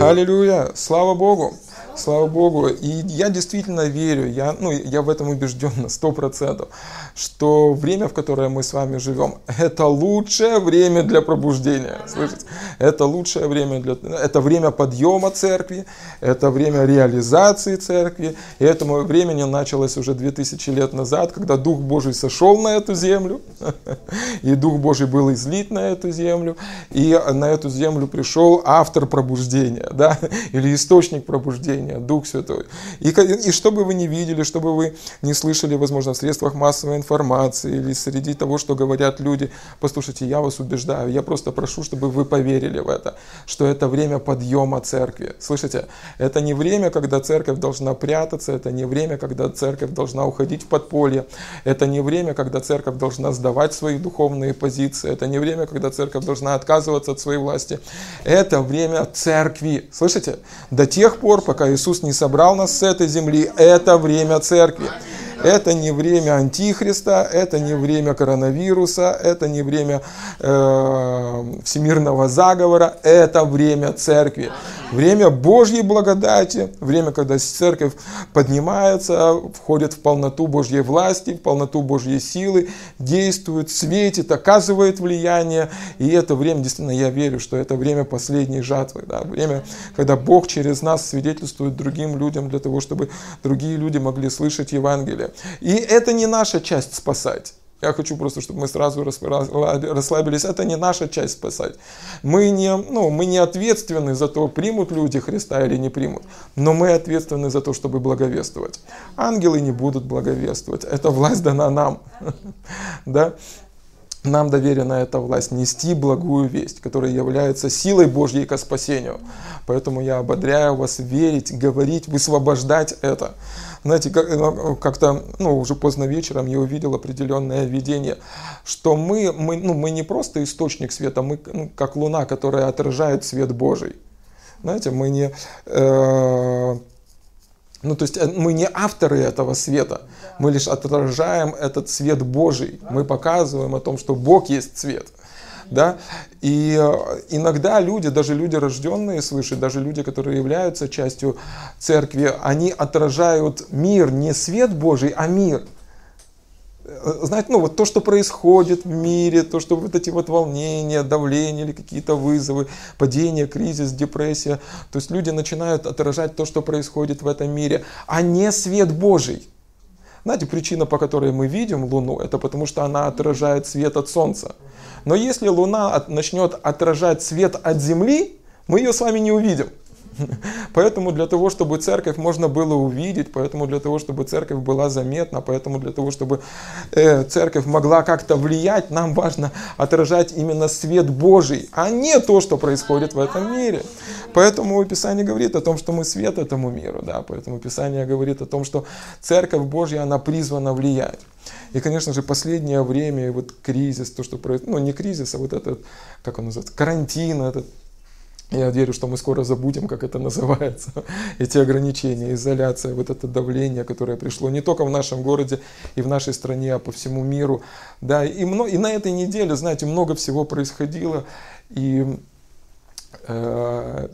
Аллилуйя! Слава Богу! Слава Богу. И я действительно верю, я, ну, я в этом убежден на сто процентов, что время, в которое мы с вами живем, это лучшее время для пробуждения. Слышите? Это лучшее время для... Это время подъема церкви, это время реализации церкви. И этому времени началось уже 2000 лет назад, когда Дух Божий сошел на эту землю, и Дух Божий был излит на эту землю, и на эту землю пришел автор пробуждения, да, или источник пробуждения Спасения, Дух Святой. И, и что бы вы не видели, что бы вы не слышали, возможно, в средствах массовой информации или среди того, что говорят люди, послушайте, я вас убеждаю, я просто прошу, чтобы вы поверили в это, что это время подъема церкви. Слышите, это не время, когда церковь должна прятаться, это не время, когда церковь должна уходить в подполье, это не время, когда церковь должна сдавать свои духовные позиции, это не время, когда церковь должна отказываться от своей власти. Это время церкви. Слышите? До тех пор, пока Иисус не собрал нас с этой земли, это время церкви. Это не время антихриста, это не время коронавируса, это не время э, всемирного заговора, это время церкви. Время Божьей благодати, время, когда церковь поднимается, входит в полноту Божьей власти, в полноту Божьей силы, действует, светит, оказывает влияние. И это время, действительно, я верю, что это время последней жатвы. Да? Время, когда Бог через нас свидетельствует другим людям для того, чтобы другие люди могли слышать Евангелие. И это не наша часть спасать. Я хочу просто, чтобы мы сразу расслабились. Это не наша часть спасать. Мы не, ну, мы не ответственны за то, примут люди Христа или не примут. Но мы ответственны за то, чтобы благовествовать. Ангелы не будут благовествовать. Эта власть дана нам. Да? Нам доверена эта власть нести благую весть, которая является силой Божьей ко спасению. Поэтому я ободряю вас верить, говорить, высвобождать это. Знаете, э, как-то, ну, уже поздно вечером я увидел определенное видение, что мы, мы, ну, мы не просто источник света, мы ну, как луна, которая отражает свет Божий. Знаете, мы не... Э, ну, то есть э, мы не авторы этого света, мы лишь отражаем этот свет Божий. Мы показываем о том, что Бог есть свет да, и э, иногда люди, даже люди, рожденные свыше, даже люди, которые являются частью церкви, они отражают мир, не свет Божий, а мир. Э, знаете, ну вот то, что происходит в мире, то, что вот эти вот волнения, давления или какие-то вызовы, падение, кризис, депрессия, то есть люди начинают отражать то, что происходит в этом мире, а не свет Божий. Знаете, причина, по которой мы видим Луну, это потому что она отражает свет от Солнца. Но если Луна начнет отражать свет от Земли, мы ее с вами не увидим. Поэтому для того, чтобы церковь можно было увидеть, поэтому для того, чтобы церковь была заметна, поэтому для того, чтобы э, церковь могла как-то влиять, нам важно отражать именно свет Божий, а не то, что происходит в этом мире. Поэтому Писание говорит о том, что мы свет этому миру, да, поэтому Писание говорит о том, что церковь Божья, она призвана влиять. И, конечно же, последнее время, вот кризис, то, что происходит, ну, не кризис, а вот этот, как он называется, карантин, этот я верю, что мы скоро забудем, как это называется, эти ограничения, изоляция, вот это давление, которое пришло не только в нашем городе и в нашей стране, а по всему миру. Да, и, много, и на этой неделе, знаете, много всего происходило, и, э,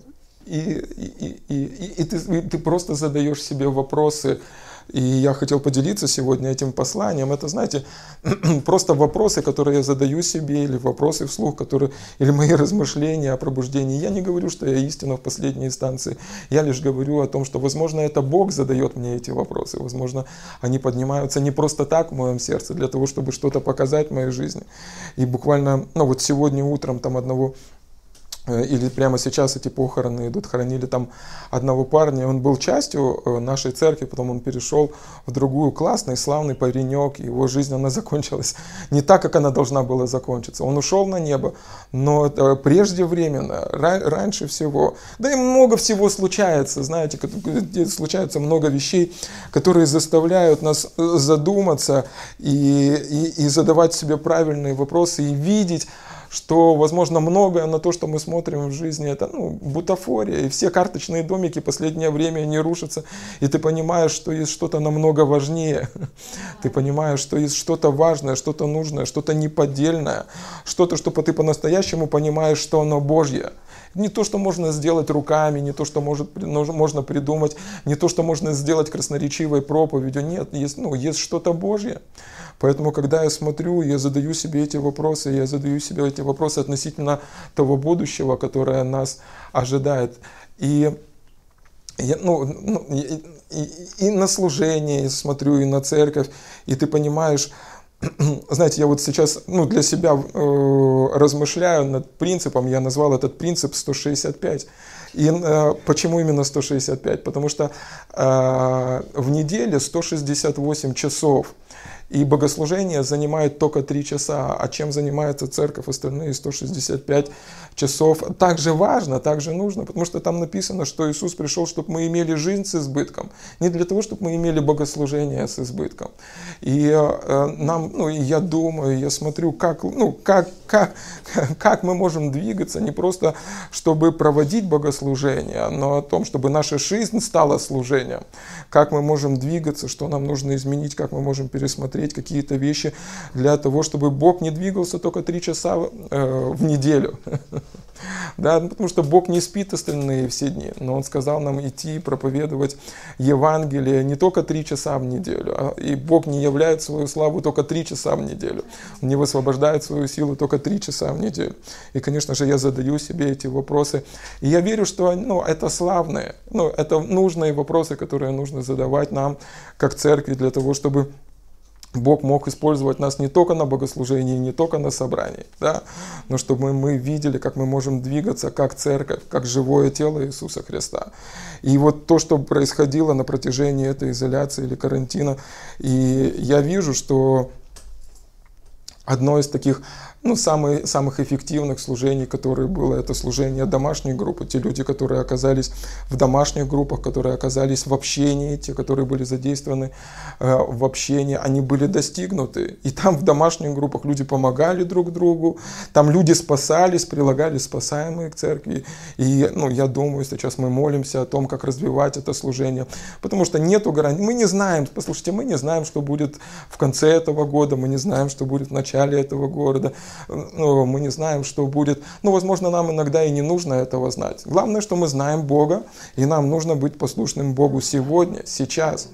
и, и, и, и, и, ты, и ты просто задаешь себе вопросы, и я хотел поделиться сегодня этим посланием. Это, знаете, просто вопросы, которые я задаю себе, или вопросы вслух, которые, или мои размышления о пробуждении. Я не говорю, что я истина в последней инстанции. Я лишь говорю о том, что, возможно, это Бог задает мне эти вопросы. Возможно, они поднимаются не просто так в моем сердце, для того, чтобы что-то показать в моей жизни. И буквально, ну вот сегодня утром там одного или прямо сейчас эти похороны идут, хоронили там одного парня, он был частью э, нашей церкви, потом он перешел в другую, классный, славный паренек, его жизнь, она закончилась не так, как она должна была закончиться. Он ушел на небо, но преждевременно, раньше всего, да и много всего случается, знаете, случается много вещей, которые заставляют нас э, задуматься и, и, и задавать себе правильные вопросы и видеть, что, возможно, многое на то, что мы смотрим в жизни, это ну, бутафория, и все карточные домики последнее время не рушатся, и ты понимаешь, что есть что-то намного важнее, ты понимаешь, что есть что-то важное, что-то нужное, что-то неподдельное, что-то, что ты по-настоящему понимаешь, что оно Божье. Не то, что можно сделать руками, не то, что может, можно придумать, не то, что можно сделать красноречивой проповедью. Нет, есть, ну, есть что-то Божье. Поэтому, когда я смотрю, я задаю себе эти вопросы, я задаю себе эти вопросы относительно того будущего, которое нас ожидает. И я, ну, ну, и, и, на служение смотрю, и на церковь, и ты понимаешь, знаете, я вот сейчас ну, для себя э, размышляю над принципом, я назвал этот принцип 165. И э, почему именно 165? Потому что э, в неделе 168 часов – и богослужение занимает только 3 часа, а чем занимается церковь остальные 165 часов. Также важно, также нужно, потому что там написано, что Иисус пришел, чтобы мы имели жизнь с избытком, не для того, чтобы мы имели богослужение с избытком. И э, нам, ну, я думаю, я смотрю, как, ну, как, как, как мы можем двигаться, не просто чтобы проводить богослужение, но о том, чтобы наша жизнь стала служением, как мы можем двигаться, что нам нужно изменить, как мы можем пересмотреть смотреть какие-то вещи для того, чтобы Бог не двигался только три часа э, в неделю. Да, ну, потому что Бог не спит остальные все дни, но Он сказал нам идти проповедовать Евангелие не только три часа в неделю, а и Бог не являет свою славу только три часа в неделю, Он не высвобождает свою силу только три часа в неделю. И, конечно же, я задаю себе эти вопросы, и я верю, что ну, это славные, ну, это нужные вопросы, которые нужно задавать нам, как церкви, для того, чтобы Бог мог использовать нас не только на богослужении, не только на собрании, да, но чтобы мы видели, как мы можем двигаться как церковь, как живое тело Иисуса Христа. И вот то, что происходило на протяжении этой изоляции или карантина, и я вижу, что одно из таких ну, самые, самых эффективных служений, которые было, это служение домашней группы. Те люди, которые оказались в домашних группах, которые оказались в общении, те, которые были задействованы э, в общении, они были достигнуты. И там в домашних группах люди помогали друг другу, там люди спасались, прилагали спасаемые к церкви. И ну, я думаю, сейчас мы молимся о том, как развивать это служение, потому что нету гарантии. Мы не знаем, послушайте, мы не знаем, что будет в конце этого года, мы не знаем, что будет в начале этого года ну, мы не знаем, что будет. Ну, возможно, нам иногда и не нужно этого знать. Главное, что мы знаем Бога, и нам нужно быть послушным Богу сегодня, сейчас.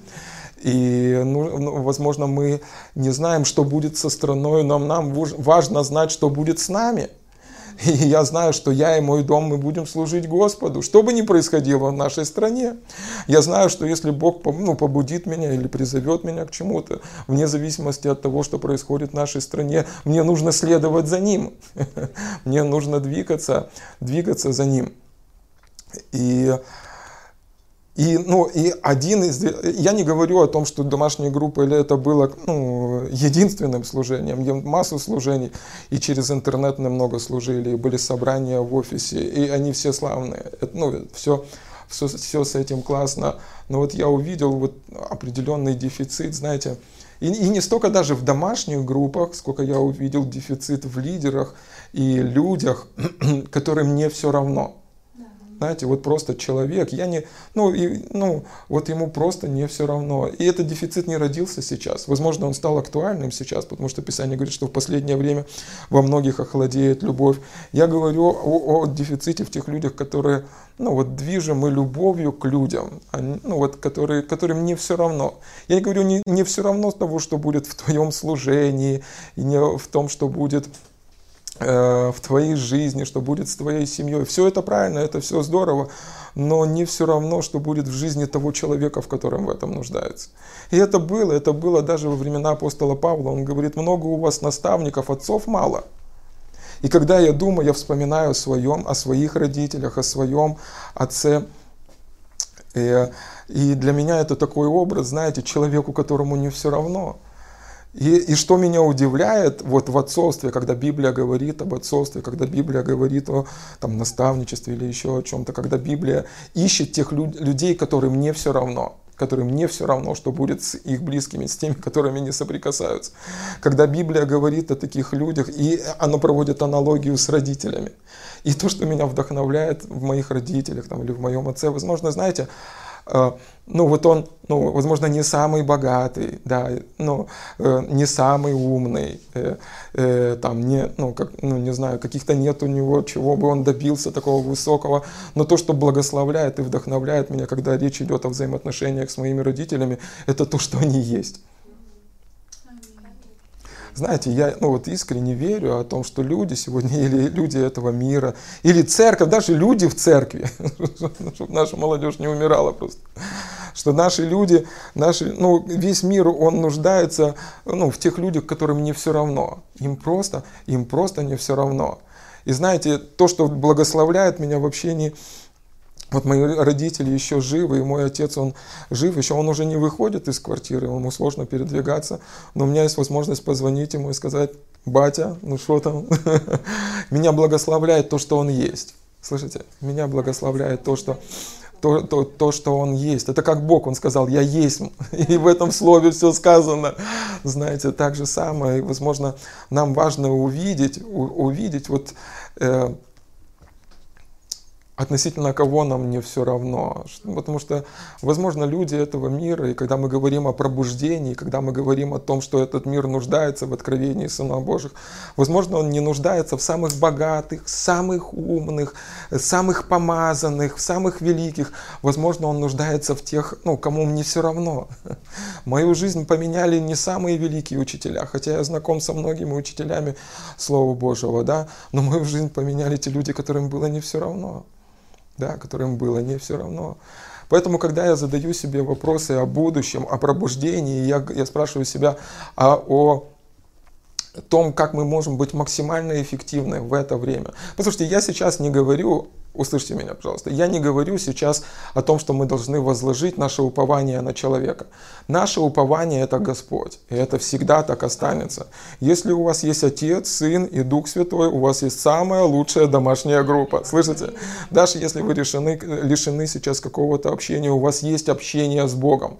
И, ну, ну возможно, мы не знаем, что будет со страной, но нам важно знать, что будет с нами – и я знаю, что я и мой дом, мы будем служить Господу, что бы ни происходило в нашей стране. Я знаю, что если Бог ну, побудит меня или призовет меня к чему-то, вне зависимости от того, что происходит в нашей стране, мне нужно следовать за Ним. Мне нужно двигаться, двигаться за Ним. И и, ну, и один из... Я не говорю о том, что домашняя группа или это было ну, единственным служением. Я массу служений. И через интернет много служили, и были собрания в офисе. И они все славные. Это, ну, все, все, все с этим классно. Но вот я увидел вот определенный дефицит, знаете. И, и не столько даже в домашних группах, сколько я увидел дефицит в лидерах и людях, которым не все равно знаете, вот просто человек, я не, ну, и, ну, вот ему просто не все равно. И этот дефицит не родился сейчас. Возможно, он стал актуальным сейчас, потому что Писание говорит, что в последнее время во многих охладеет любовь. Я говорю о, о дефиците в тех людях, которые, ну, вот движимы любовью к людям, они, ну, вот, которые, которым не все равно. Я не говорю не, не все равно того, что будет в твоем служении, и не в том, что будет в твоей жизни, что будет с твоей семьей. Все это правильно, это все здорово, но не все равно, что будет в жизни того человека, в котором в этом нуждается. И это было, это было даже во времена апостола Павла. Он говорит, много у вас наставников, отцов мало. И когда я думаю, я вспоминаю о своем, о своих родителях, о своем отце. И, и для меня это такой образ, знаете, человеку, которому не все равно – и, и что меня удивляет вот в отцовстве, когда Библия говорит об отцовстве, когда Библия говорит о там, наставничестве или еще о чем-то, когда Библия ищет тех люд, людей, которым не все равно – которым не все равно, что будет с их близкими, с теми, которыми не соприкасаются. Когда Библия говорит о таких людях, и она проводит аналогию с родителями. И то, что меня вдохновляет в моих родителях там, или в моем отце, возможно, знаете, ну вот он, ну, возможно, не самый богатый, да, ну, э, не самый умный, э, э, там, не, ну, как, ну, не знаю, каких-то нет у него, чего бы он добился такого высокого, но то, что благословляет и вдохновляет меня, когда речь идет о взаимоотношениях с моими родителями, это то, что они есть. Знаете, я ну, вот искренне верю о том, что люди сегодня, или люди этого мира, или церковь, даже люди в церкви, чтобы наша молодежь не умирала просто, что наши люди, наши, ну, весь мир, он нуждается ну, в тех людях, которым не все равно. Им просто, им просто не все равно. И знаете, то, что благословляет меня в общении вот мои родители еще живы, и мой отец, он жив, еще он уже не выходит из квартиры, ему сложно передвигаться, но у меня есть возможность позвонить ему и сказать, батя, ну что там? Меня благословляет то, что он есть. Слышите? Меня благословляет то, что то, то, то, что Он есть. Это как Бог, Он сказал, я есть, и в этом слове все сказано. Знаете, так же самое, и, возможно, нам важно увидеть, увидеть вот э, относительно кого нам не все равно. Потому что, возможно, люди этого мира, и когда мы говорим о пробуждении, когда мы говорим о том, что этот мир нуждается в откровении Сына Божьих, возможно, он не нуждается в самых богатых, самых умных, самых помазанных, самых великих. Возможно, он нуждается в тех, ну, кому не все равно. Мою жизнь поменяли не самые великие учителя, хотя я знаком со многими учителями Слова Божьего, да, но мою жизнь поменяли те люди, которым было не все равно да, которым было не все равно. Поэтому, когда я задаю себе вопросы о будущем, о пробуждении, я, я спрашиваю себя а, о том, как мы можем быть максимально эффективны в это время. Послушайте, я сейчас не говорю Услышьте меня, пожалуйста. Я не говорю сейчас о том, что мы должны возложить наше упование на человека. Наше упование – это Господь. И это всегда так останется. Если у вас есть Отец, Сын и Дух Святой, у вас есть самая лучшая домашняя группа. Слышите? Даже если вы решены, лишены сейчас какого-то общения, у вас есть общение с Богом.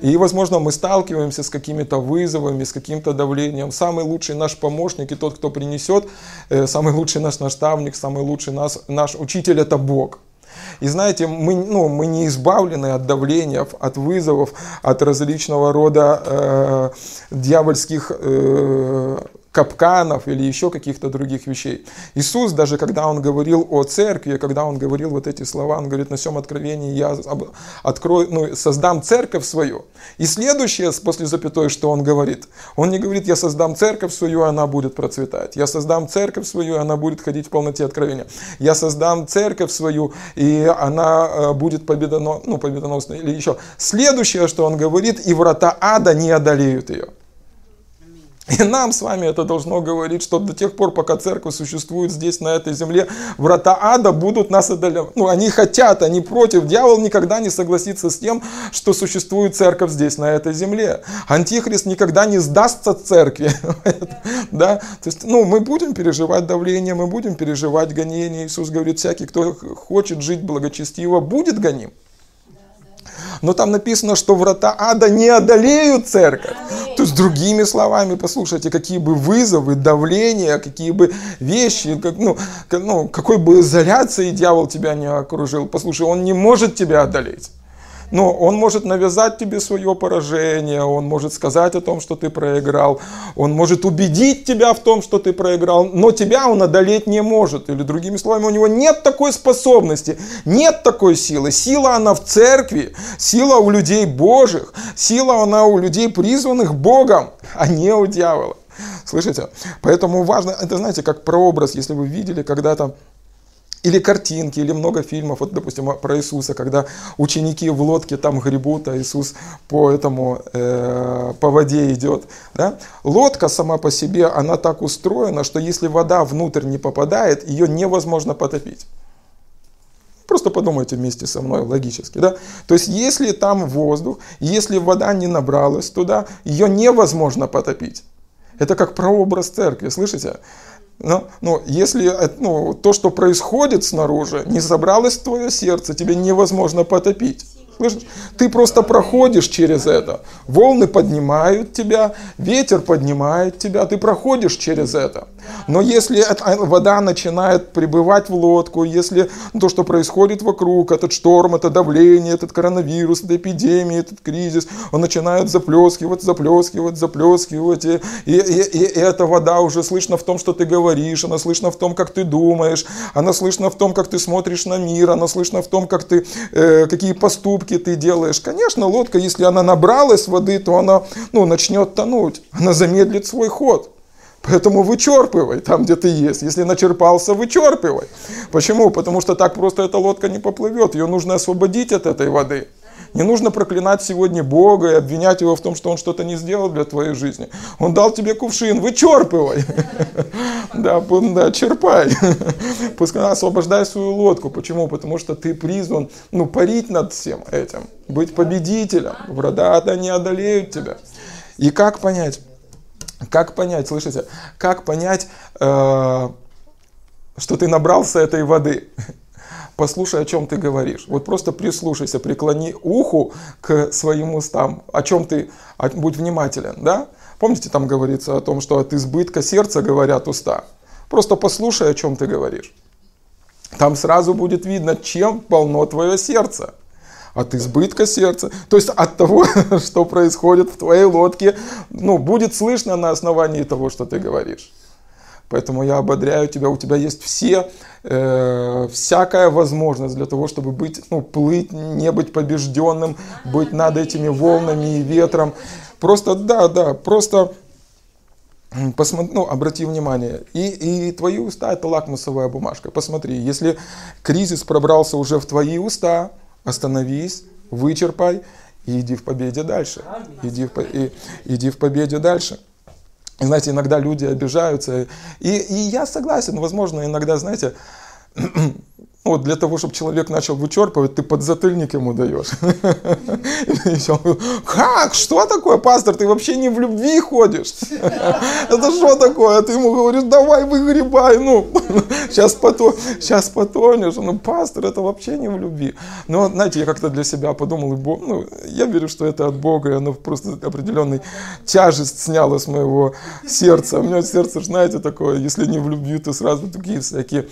И, возможно, мы сталкиваемся с какими-то вызовами, с каким-то давлением. Самый лучший наш помощник и тот, кто принесет, э, самый лучший наш наставник, самый лучший наш, наш учитель – это Бог. И знаете, мы, ну, мы не избавлены от давления, от вызовов, от различного рода э, дьявольских э, капканов или еще каких-то других вещей. Иисус, даже когда Он говорил о церкви, когда Он говорил вот эти слова, Он говорит, на всем откровении я открою, ну, создам церковь свою. И следующее, после запятой, что Он говорит, Он не говорит, я создам церковь свою, и она будет процветать. Я создам церковь свою, и она будет ходить в полноте откровения. Я создам церковь свою, и она э, будет победоно, ну, победоносной. Или еще. Следующее, что Он говорит, и врата ада не одолеют ее. И нам с вами это должно говорить, что до тех пор, пока церковь существует здесь, на этой земле, врата ада будут нас одолевать. Ну, они хотят, они против. Дьявол никогда не согласится с тем, что существует церковь здесь, на этой земле. Антихрист никогда не сдастся церкви. Да? То есть, ну, мы будем переживать давление, мы будем переживать гонение. Иисус говорит, всякий, кто хочет жить благочестиво, будет гоним. Но там написано, что врата ада не одолеют церковь. То есть, другими словами, послушайте, какие бы вызовы, давления, какие бы вещи, как, ну, ну, какой бы изоляцией дьявол тебя не окружил, послушай, он не может тебя одолеть. Но он может навязать тебе свое поражение, он может сказать о том, что ты проиграл, он может убедить тебя в том, что ты проиграл, но тебя он одолеть не может. Или другими словами, у него нет такой способности, нет такой силы. Сила она в церкви, сила у людей Божьих, сила она у людей призванных Богом, а не у дьявола. Слышите? Поэтому важно, это знаете, как прообраз, если вы видели когда-то или картинки, или много фильмов, вот, допустим, про Иисуса, когда ученики в лодке там гребут, а Иисус по этому, э, по воде идет. Да? Лодка сама по себе, она так устроена, что если вода внутрь не попадает, ее невозможно потопить. Просто подумайте вместе со мной логически. Да? То есть, если там воздух, если вода не набралась туда, ее невозможно потопить. Это как прообраз церкви, слышите? Но, но если ну, то, что происходит снаружи, не собралось в твое сердце, тебе невозможно потопить. Слышишь? Ты просто проходишь через это. Волны поднимают тебя, ветер поднимает тебя, ты проходишь через это. Но если эта вода начинает прибывать в лодку, если то, что происходит вокруг, этот шторм, это давление, этот коронавирус, эта эпидемия, этот кризис, он начинает заплескивать, заплескивать, заплескивать, и, и, и, и эта вода уже слышно в том, что ты говоришь, она слышно в том, как ты думаешь, она слышно в том, как ты смотришь на мир, она слышно в том, как ты, э, какие поступки ты делаешь. Конечно, лодка, если она набралась воды, то она ну, начнет тонуть, она замедлит свой ход. Поэтому вычерпывай там, где ты есть. Если начерпался, вычерпывай. Почему? Потому что так просто эта лодка не поплывет. Ее нужно освободить от этой воды. Не нужно проклинать сегодня Бога и обвинять его в том, что он что-то не сделал для твоей жизни. Он дал тебе кувшин, вычерпывай. Да, да, черпай. Пускай освобождай свою лодку. Почему? Потому что ты призван ну, парить над всем этим, быть победителем. Врата не одолеют тебя. И как понять? Как понять, слышите, как понять, э, что ты набрался этой воды? Послушай, о чем ты говоришь. Вот просто прислушайся, преклони уху к своим устам. О чем ты, будь внимателен, да? Помните, там говорится о том, что от избытка сердца говорят уста. Просто послушай, о чем ты говоришь. Там сразу будет видно, чем полно твое сердце от избытка сердца, то есть от того, что происходит в твоей лодке, ну, будет слышно на основании того, что ты говоришь. Поэтому я ободряю тебя, у тебя есть все, э, всякая возможность для того, чтобы быть, ну, плыть, не быть побежденным, быть над этими волнами и ветром. Просто, да, да, просто Посмотри, ну, обрати внимание, и, и твои уста это лакмусовая бумажка. Посмотри, если кризис пробрался уже в твои уста, остановись, вычерпай и иди в победе дальше. Иди в, и, иди в победе дальше. Знаете, иногда люди обижаются. И, и я согласен, возможно, иногда, знаете, вот для того, чтобы человек начал вычерпывать, ты подзатыльник ему даешь. Как? Что такое, пастор? Ты вообще не в любви ходишь? Это что такое? Ты ему говоришь, давай выгребай, ну, сейчас, потом, сейчас потонешь. Ну, пастор, это вообще не в любви. Но, знаете, я как-то для себя подумал, ну, я верю, что это от Бога, и оно просто определенный тяжесть сняло с моего сердца. У меня сердце, знаете, такое, если не в любви, то сразу такие всякие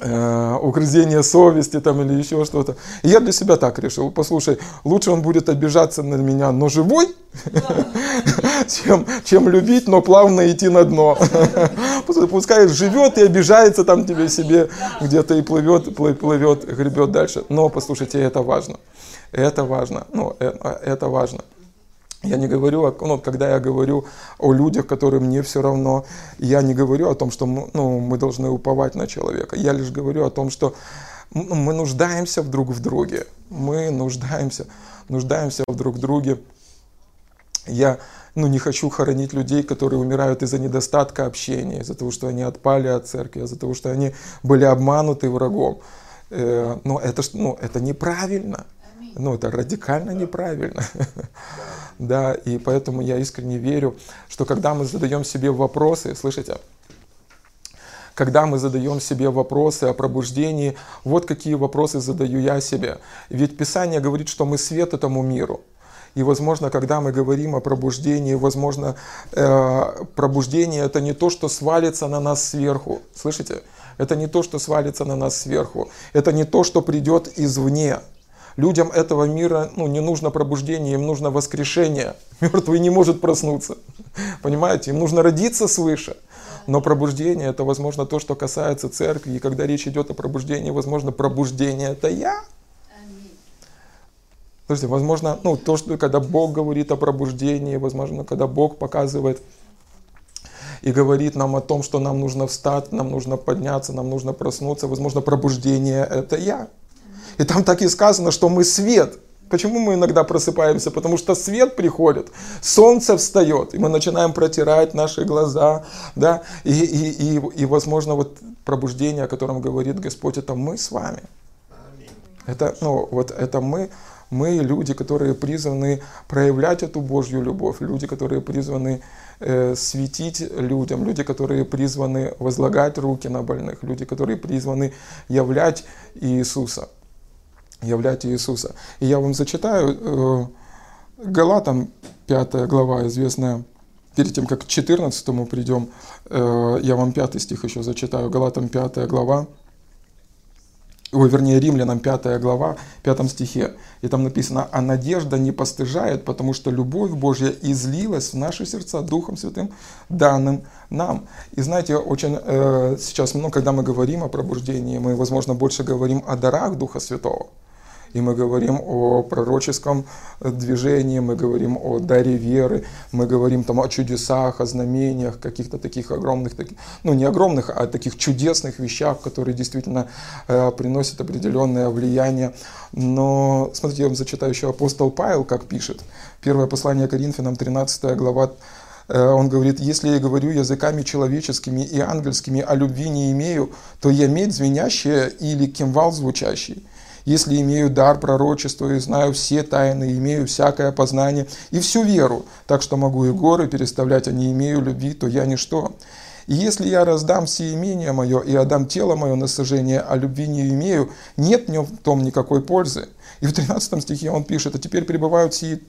э, угрызение совести там или еще что-то. И я для себя так решил, послушай, лучше он будет обижаться на меня, но живой, чем, чем любить, но плавно идти на дно. Пускай живет и обижается там тебе себе где-то и плывет, плывет, гребет дальше. Но послушайте, это важно. Это важно. Ну, это, это важно. Я не говорю, ну, когда я говорю о людях, которым мне все равно, я не говорю о том, что мы, ну, мы должны уповать на человека. Я лишь говорю о том, что мы нуждаемся друг в друге. Мы нуждаемся, нуждаемся в друг в друге. Я ну, не хочу хоронить людей, которые умирают из-за недостатка общения, из-за того, что они отпали от церкви, из-за того, что они были обмануты врагом. Э, но это, ну, это неправильно. Ну, это радикально неправильно. Да, и поэтому я искренне верю, что когда мы задаем себе вопросы, слышите, когда мы задаем себе вопросы о пробуждении, вот какие вопросы задаю я себе. Ведь Писание говорит, что мы свет этому миру. И, возможно, когда мы говорим о пробуждении, возможно, э, пробуждение это не то, что свалится на нас сверху. Слышите? Это не то, что свалится на нас сверху. Это не то, что придет извне. Людям этого мира ну, не нужно пробуждение, им нужно воскрешение. Мертвый не может проснуться. Понимаете? Им нужно родиться свыше. Но пробуждение это, возможно, то, что касается церкви. И когда речь идет о пробуждении, возможно, пробуждение это я. Слушайте, возможно, ну, то, что когда Бог говорит о пробуждении, возможно, когда Бог показывает и говорит нам о том, что нам нужно встать, нам нужно подняться, нам нужно проснуться, возможно, пробуждение это я. И там так и сказано, что мы свет. Почему мы иногда просыпаемся? Потому что свет приходит, солнце встает, и мы начинаем протирать наши глаза, да, и, и, и, и возможно, вот пробуждение, о котором говорит Господь, это мы с вами. Это, ну, вот это мы, мы люди, которые призваны проявлять эту Божью любовь, люди, которые призваны э, светить людям, люди, которые призваны возлагать руки на больных, люди, которые призваны являть Иисуса. Являть Иисуса. И я вам зачитаю э, Галатам 5 глава, известная, перед тем, как к 14 придем, э, я вам 5 стих еще зачитаю, Галатам 5 глава, ой, вернее, Римлянам 5 глава, 5 стихе. И там написано, а надежда не постыжает, потому что любовь Божья излилась в наши сердца Духом Святым, данным нам. И знаете, очень э, сейчас, ну, когда мы говорим о пробуждении, мы, возможно, больше говорим о дарах Духа Святого и мы говорим о пророческом движении, мы говорим о даре веры, мы говорим там о чудесах, о знамениях, каких-то таких огромных, ну не огромных, а таких чудесных вещах, которые действительно э, приносят определенное влияние. Но смотрите, я вам зачитаю еще апостол Павел, как пишет. Первое послание Коринфянам, 13 глава, э, он говорит, если я говорю языками человеческими и ангельскими, а любви не имею, то я медь звенящая или кимвал звучащий если имею дар пророчества и знаю все тайны, имею всякое познание и всю веру, так что могу и горы переставлять, а не имею любви, то я ничто. И если я раздам все имение мое и отдам тело мое на сожжение, а любви не имею, нет в нем в том никакой пользы. И в 13 стихе он пишет, а теперь пребывают сии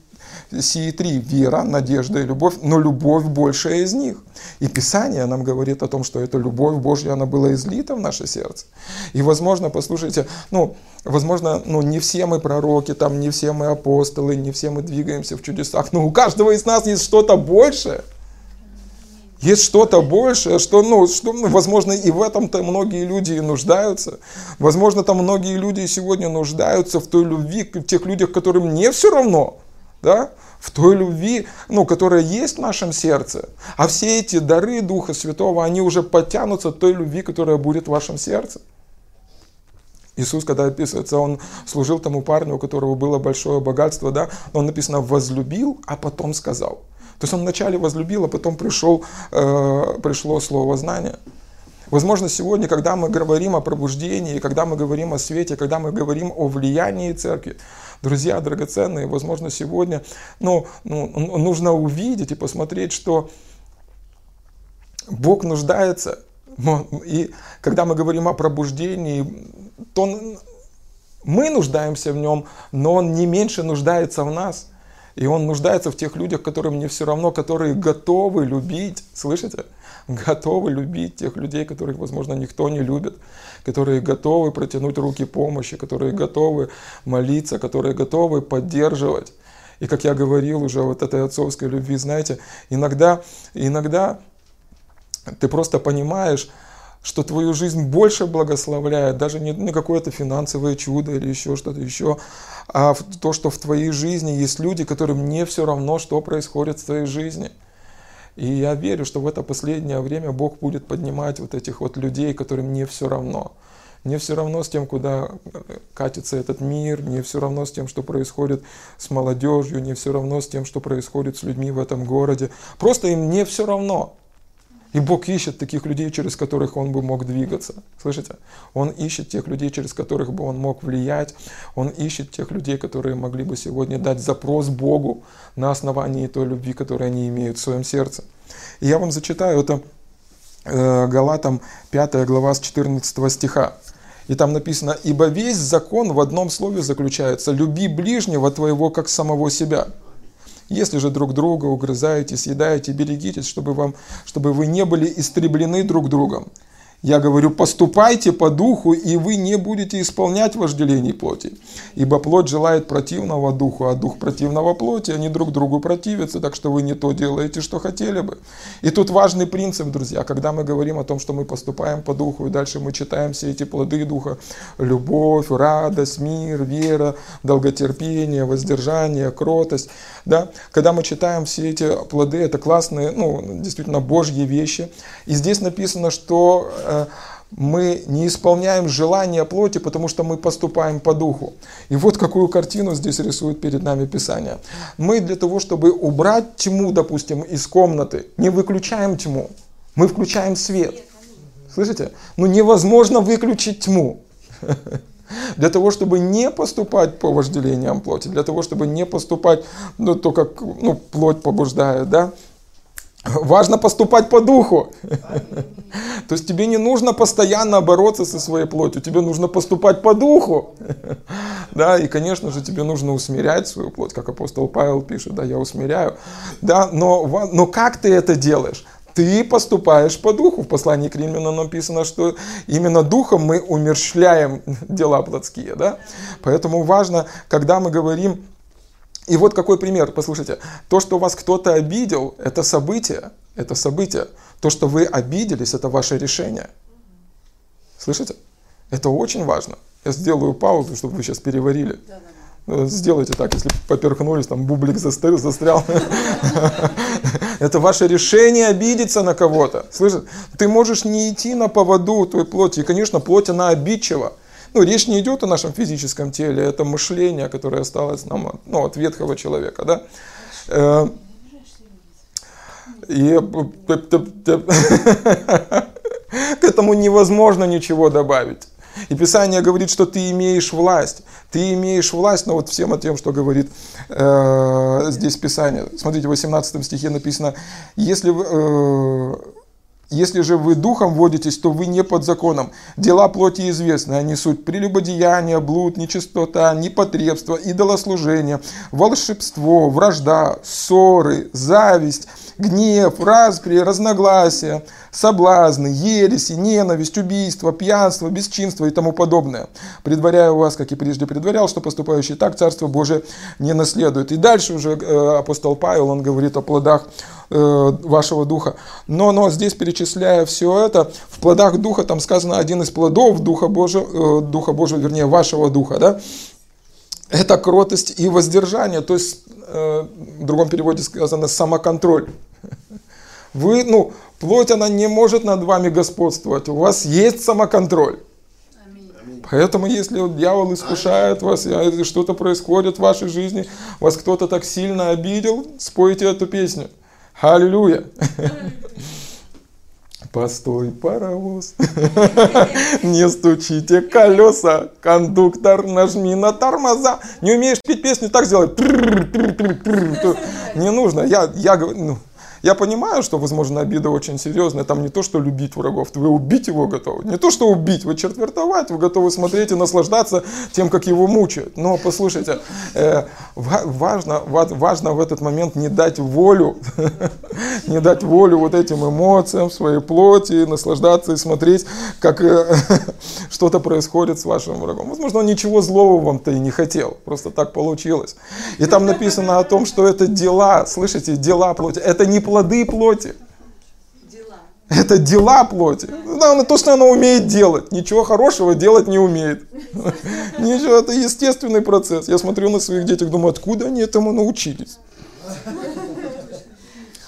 сии три – вера, надежда и любовь, но любовь большая из них. И Писание нам говорит о том, что эта любовь Божья, она была излита в наше сердце. И, возможно, послушайте, ну, возможно, ну, не все мы пророки, там, не все мы апостолы, не все мы двигаемся в чудесах, но у каждого из нас есть что-то большее. Есть что-то большее, что, ну, что, ну, возможно, и в этом-то многие люди и нуждаются. Возможно, там многие люди сегодня нуждаются в той любви, в тех людях, которым не все равно – да, в той любви, ну, которая есть в нашем сердце. А все эти дары Духа Святого, они уже подтянутся той любви, которая будет в вашем сердце. Иисус, когда описывается, он служил тому парню, у которого было большое богатство, да, он написано «возлюбил, а потом сказал». То есть он вначале возлюбил, а потом пришел, э, пришло слово знания. Возможно, сегодня, когда мы говорим о пробуждении, когда мы говорим о свете, когда мы говорим о влиянии церкви, друзья драгоценные, возможно, сегодня ну, ну, нужно увидеть и посмотреть, что Бог нуждается. И когда мы говорим о пробуждении, то мы нуждаемся в нем, но Он не меньше нуждается в нас. И Он нуждается в тех людях, которым не все равно, которые готовы любить. Слышите? Готовы любить тех людей, которых, возможно, никто не любит, которые готовы протянуть руки помощи, которые готовы молиться, которые готовы поддерживать. И как я говорил уже вот этой отцовской любви, знаете, иногда, иногда ты просто понимаешь, что твою жизнь больше благословляет, даже не, не какое-то финансовое чудо или еще что-то еще, а то, что в твоей жизни есть люди, которым не все равно, что происходит в твоей жизни – и я верю, что в это последнее время Бог будет поднимать вот этих вот людей, которым не все равно. Не все равно с тем, куда катится этот мир, не все равно с тем, что происходит с молодежью, не все равно с тем, что происходит с людьми в этом городе. Просто им не все равно. И Бог ищет таких людей, через которых Он бы мог двигаться. Слышите? Он ищет тех людей, через которых бы Он мог влиять. Он ищет тех людей, которые могли бы сегодня дать запрос Богу на основании той любви, которую они имеют в своем сердце. И я вам зачитаю это э, Галатам 5 глава с 14 стиха. И там написано, «Ибо весь закон в одном слове заключается, люби ближнего твоего, как самого себя». Если же друг друга угрызаете, съедаете, берегитесь, чтобы, вам, чтобы вы не были истреблены друг другом. Я говорю, поступайте по духу, и вы не будете исполнять вожделений плоти. Ибо плоть желает противного духу, а дух противного плоти, они друг другу противятся, так что вы не то делаете, что хотели бы. И тут важный принцип, друзья, когда мы говорим о том, что мы поступаем по духу, и дальше мы читаем все эти плоды духа, любовь, радость, мир, вера, долготерпение, воздержание, кротость, да, когда мы читаем все эти плоды, это классные, ну, действительно, божьи вещи. И здесь написано, что мы не исполняем желания плоти, потому что мы поступаем по духу. И вот какую картину здесь рисует перед нами Писание. Мы для того, чтобы убрать тьму, допустим, из комнаты, не выключаем тьму, мы включаем свет. Слышите? Ну невозможно выключить тьму. Для того, чтобы не поступать по вожделениям плоти, для того, чтобы не поступать, ну, то, как ну, плоть побуждает, да, Важно поступать по духу. То есть тебе не нужно постоянно бороться со своей плотью, тебе нужно поступать по духу. Да, и, конечно же, тебе нужно усмирять свою плоть, как апостол Павел пишет, да, я усмиряю. Да, но, но как ты это делаешь? Ты поступаешь по духу. В послании к римлянам написано, что именно духом мы умерщвляем дела плотские. Да? Поэтому важно, когда мы говорим и вот какой пример, послушайте. То, что вас кто-то обидел, это событие. Это событие. То, что вы обиделись, это ваше решение. Слышите? Это очень важно. Я сделаю паузу, чтобы вы сейчас переварили. Ну, сделайте так, если поперхнулись, там бублик застрял. застрял. Это ваше решение обидеться на кого-то. Слышите? Ты можешь не идти на поводу той плоти. И, конечно, плоть, она обидчива. Ну, речь не идет о нашем физическом теле, это мышление, которое осталось нам ну, от ветхого человека, да. Э, и к этому невозможно ничего добавить. И Писание говорит, что ты имеешь власть. Ты имеешь власть, но вот всем тем, что говорит э, здесь Писание. Смотрите, в 18 стихе написано, если э, если же вы духом водитесь, то вы не под законом. Дела плоти известны. Они суть прелюбодеяние, блуд, нечистота, непотребство, идолослужение, волшебство, вражда, ссоры, зависть, гнев, распри, разногласия, соблазны, ереси, ненависть, убийство, пьянство, бесчинство и тому подобное. Предваряю вас, как и прежде предварял, что поступающий так Царство Божие не наследует. И дальше уже э, апостол Павел, он говорит о плодах вашего духа. Но, но здесь, перечисляя все это, в плодах духа, там сказано один из плодов духа Божьего, э, духа Божьего, вернее, вашего духа, да, это кротость и воздержание, то есть, э, в другом переводе сказано, самоконтроль. Вы, ну, плоть, она не может над вами господствовать, у вас есть самоконтроль. Поэтому, если дьявол искушает вас, что-то происходит в вашей жизни, вас кто-то так сильно обидел, спойте эту песню. Аллилуйя! Постой, паровоз, не стучите колеса, кондуктор, нажми на тормоза. Не умеешь петь песню, так сделай. Не нужно. Я, я, ну, я понимаю, что, возможно, обида очень серьезная. Там не то, что любить врагов, вы убить его готовы. Не то, что убить, вы четвертовать, вы готовы смотреть и наслаждаться тем, как его мучают. Но послушайте, э, важно, важно в этот момент не дать волю, не дать волю вот этим эмоциям, своей плоти, наслаждаться и смотреть, как э, что-то происходит с вашим врагом. Возможно, он ничего злого вам-то и не хотел, просто так получилось. И там написано о том, что это дела, слышите, дела плоти, это не плоды плоти. Дела. Это дела плоти. Да, то, что она умеет делать. Ничего хорошего делать не умеет. Ничего, это естественный процесс. Я смотрю на своих детей, думаю, откуда они этому научились?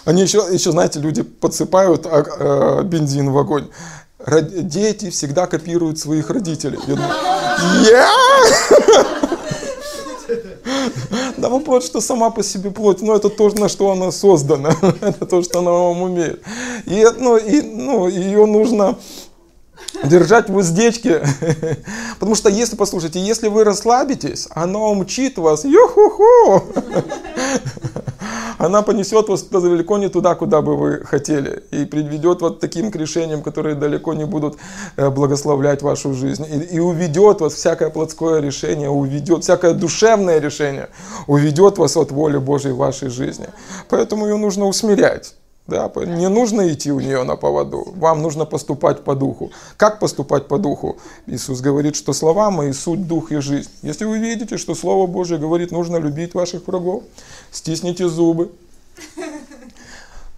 Они еще, еще знаете, люди подсыпают а, а, бензин в огонь. Дети всегда копируют своих родителей. Я думаю, yeah! Да вопрос, что сама по себе плоть, но это то, на что она создана, это то, что она вам умеет. И, ну, и, ну, ее нужно держать в уздечке. Потому что если, послушайте, если вы расслабитесь, она умчит вас, ю-ху-ху, она понесет вас далеко не туда, куда бы вы хотели. И приведет вот таким к решениям, которые далеко не будут э, благословлять вашу жизнь. И, и уведет вас всякое плотское решение, уведет всякое душевное решение, уведет вас от воли Божьей в вашей жизни. Поэтому ее нужно усмирять. Да, не нужно идти у нее на поводу, вам нужно поступать по духу. Как поступать по духу? Иисус говорит, что слова мои суть дух и жизнь. Если вы видите, что Слово Божье говорит, нужно любить ваших врагов, стисните зубы.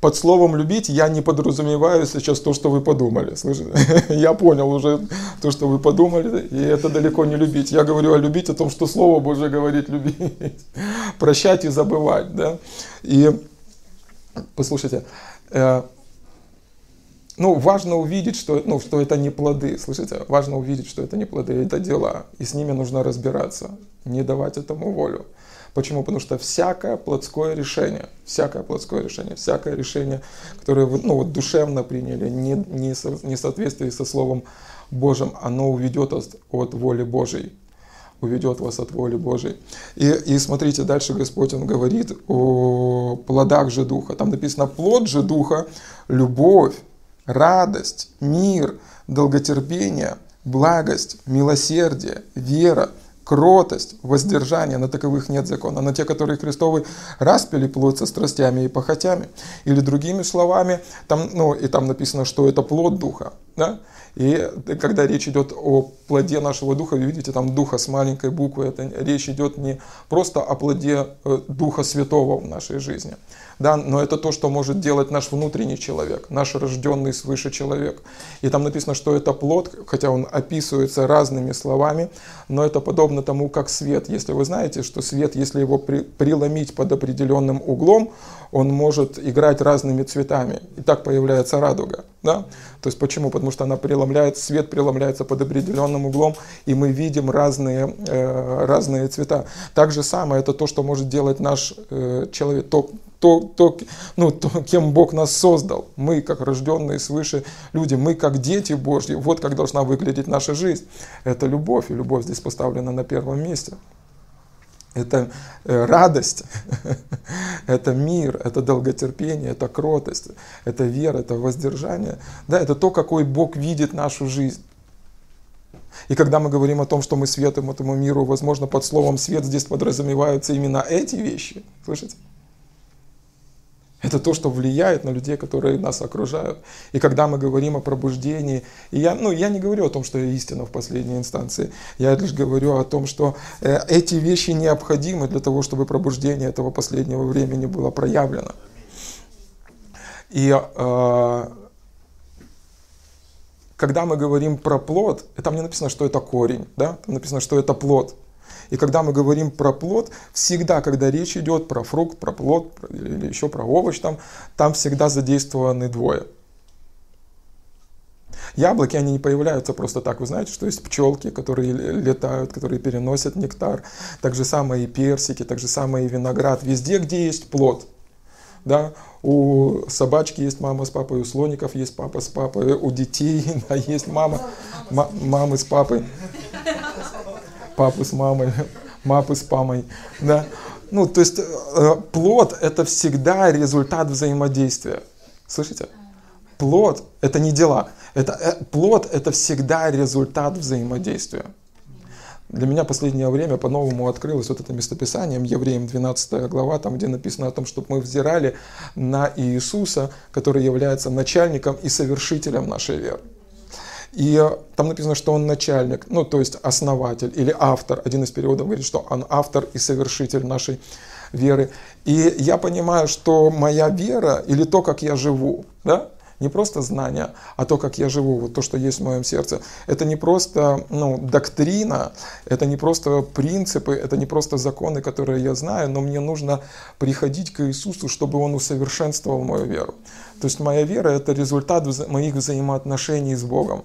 Под словом любить я не подразумеваю сейчас то, что вы подумали. Слышите? Я понял уже то, что вы подумали, и это далеко не любить. Я говорю о любить, о том, что Слово Божье говорит любить. Прощать и забывать. Да? И Послушайте, э, ну, важно увидеть, что, ну, что это не плоды, слышите? Важно увидеть, что это не плоды, это дела, и с ними нужно разбираться, не давать этому волю. Почему? Потому что всякое плотское решение, всякое плотское решение, всякое решение, которое вы ну, вот душевно приняли, не, не, со, не в со Словом Божьим, оно уведет от, от воли Божьей. Уведет вас от воли Божией. И, и смотрите, дальше Господь, Он говорит о плодах же Духа. Там написано, плод же Духа – любовь, радость, мир, долготерпение, благость, милосердие, вера, кротость, воздержание, на таковых нет закона, на те, которые Христовы распили плод со страстями и похотями. Или другими словами, там, ну, и там написано, что это плод Духа. Да? И когда речь идет о плоде нашего духа, вы видите, там духа с маленькой буквы, это речь идет не просто о плоде э, Духа Святого в нашей жизни, да, но это то, что может делать наш внутренний человек, наш рожденный свыше человек. И там написано, что это плод, хотя он описывается разными словами, но это подобно тому, как свет. Если вы знаете, что свет, если его при, приломить под определенным углом, он может играть разными цветами. И так появляется радуга. Да? То есть почему? Потому что она преломляет, свет преломляется под определенным углом, и мы видим разные, э, разные цвета. Так же самое, это то, что может делать наш э, человек, то, то, то, ну, то, кем Бог нас создал. Мы, как рожденные свыше люди, мы, как дети Божьи, вот как должна выглядеть наша жизнь. Это любовь, и любовь здесь поставлена на первом месте это э, радость, это мир, это долготерпение, это кротость, это вера, это воздержание. Да, это то, какой Бог видит нашу жизнь. И когда мы говорим о том, что мы светом этому миру, возможно, под словом свет здесь подразумеваются именно эти вещи. Слышите? Это то, что влияет на людей, которые нас окружают. И когда мы говорим о пробуждении, и я, ну, я не говорю о том, что я истина в последней инстанции, я лишь говорю о том, что э, эти вещи необходимы для того, чтобы пробуждение этого последнего времени было проявлено. И э, когда мы говорим про плод, там не написано, что это корень, да? там написано, что это плод. И когда мы говорим про плод, всегда, когда речь идет про фрукт, про плод или еще про овощ, там, там всегда задействованы двое. Яблоки, они не появляются просто так. Вы знаете, что есть пчелки, которые летают, которые переносят нектар. Так же самое и персики, так же самое и виноград. Везде, где есть плод. Да, у собачки есть мама с папой, у слоников есть папа с папой, у детей да, есть мама, ма, мамы с папой папы с мамой, мапы с памой, да. Ну, то есть э, плод – это всегда результат взаимодействия. Слышите? Плод – это не дела. Это, э, плод – это всегда результат взаимодействия. Для меня последнее время по-новому открылось вот это местописание, Евреям 12 глава, там где написано о том, чтобы мы взирали на Иисуса, который является начальником и совершителем нашей веры. И там написано, что он начальник, ну то есть основатель или автор. Один из переводов говорит, что он автор и совершитель нашей веры. И я понимаю, что моя вера или то, как я живу, да, не просто знания, а то, как я живу, вот то, что есть в моем сердце. Это не просто ну, доктрина, это не просто принципы, это не просто законы, которые я знаю, но мне нужно приходить к Иисусу, чтобы Он усовершенствовал мою веру. То есть моя вера – это результат моих взаимоотношений с Богом.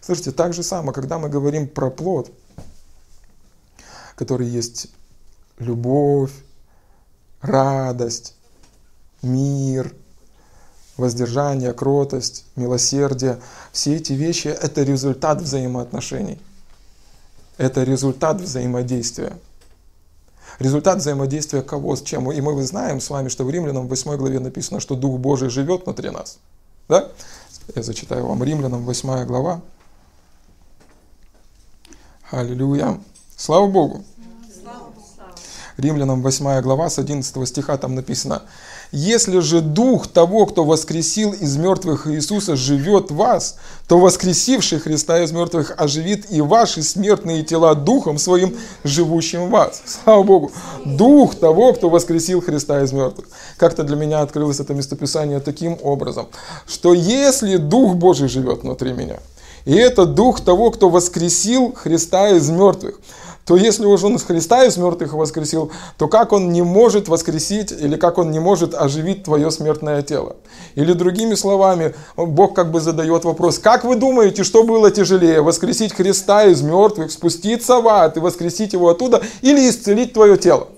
Слушайте, так же самое, когда мы говорим про плод, который есть любовь, радость, мир, воздержание, кротость, милосердие, все эти вещи – это результат взаимоотношений. Это результат взаимодействия. Результат взаимодействия кого с чем? И мы знаем с вами, что в Римлянам в 8 главе написано, что Дух Божий живет внутри нас. Да? Я зачитаю вам Римлянам 8 глава. Аллилуйя. Слава Богу. Римлянам 8 глава с 11 стиха там написано. Если же дух того, кто воскресил из мертвых Иисуса, живет в вас, то воскресивший Христа из мертвых оживит и ваши смертные тела духом своим, живущим в вас. Слава Богу. Дух того, кто воскресил Христа из мертвых. Как-то для меня открылось это местописание таким образом, что если Дух Божий живет внутри меня – и это дух того, кто воскресил Христа из мертвых. То если уж он Христа из мертвых воскресил, то как он не может воскресить или как он не может оживить твое смертное тело? Или другими словами, Бог как бы задает вопрос, как вы думаете, что было тяжелее, воскресить Христа из мертвых, спуститься в ад и воскресить его оттуда, или исцелить твое тело?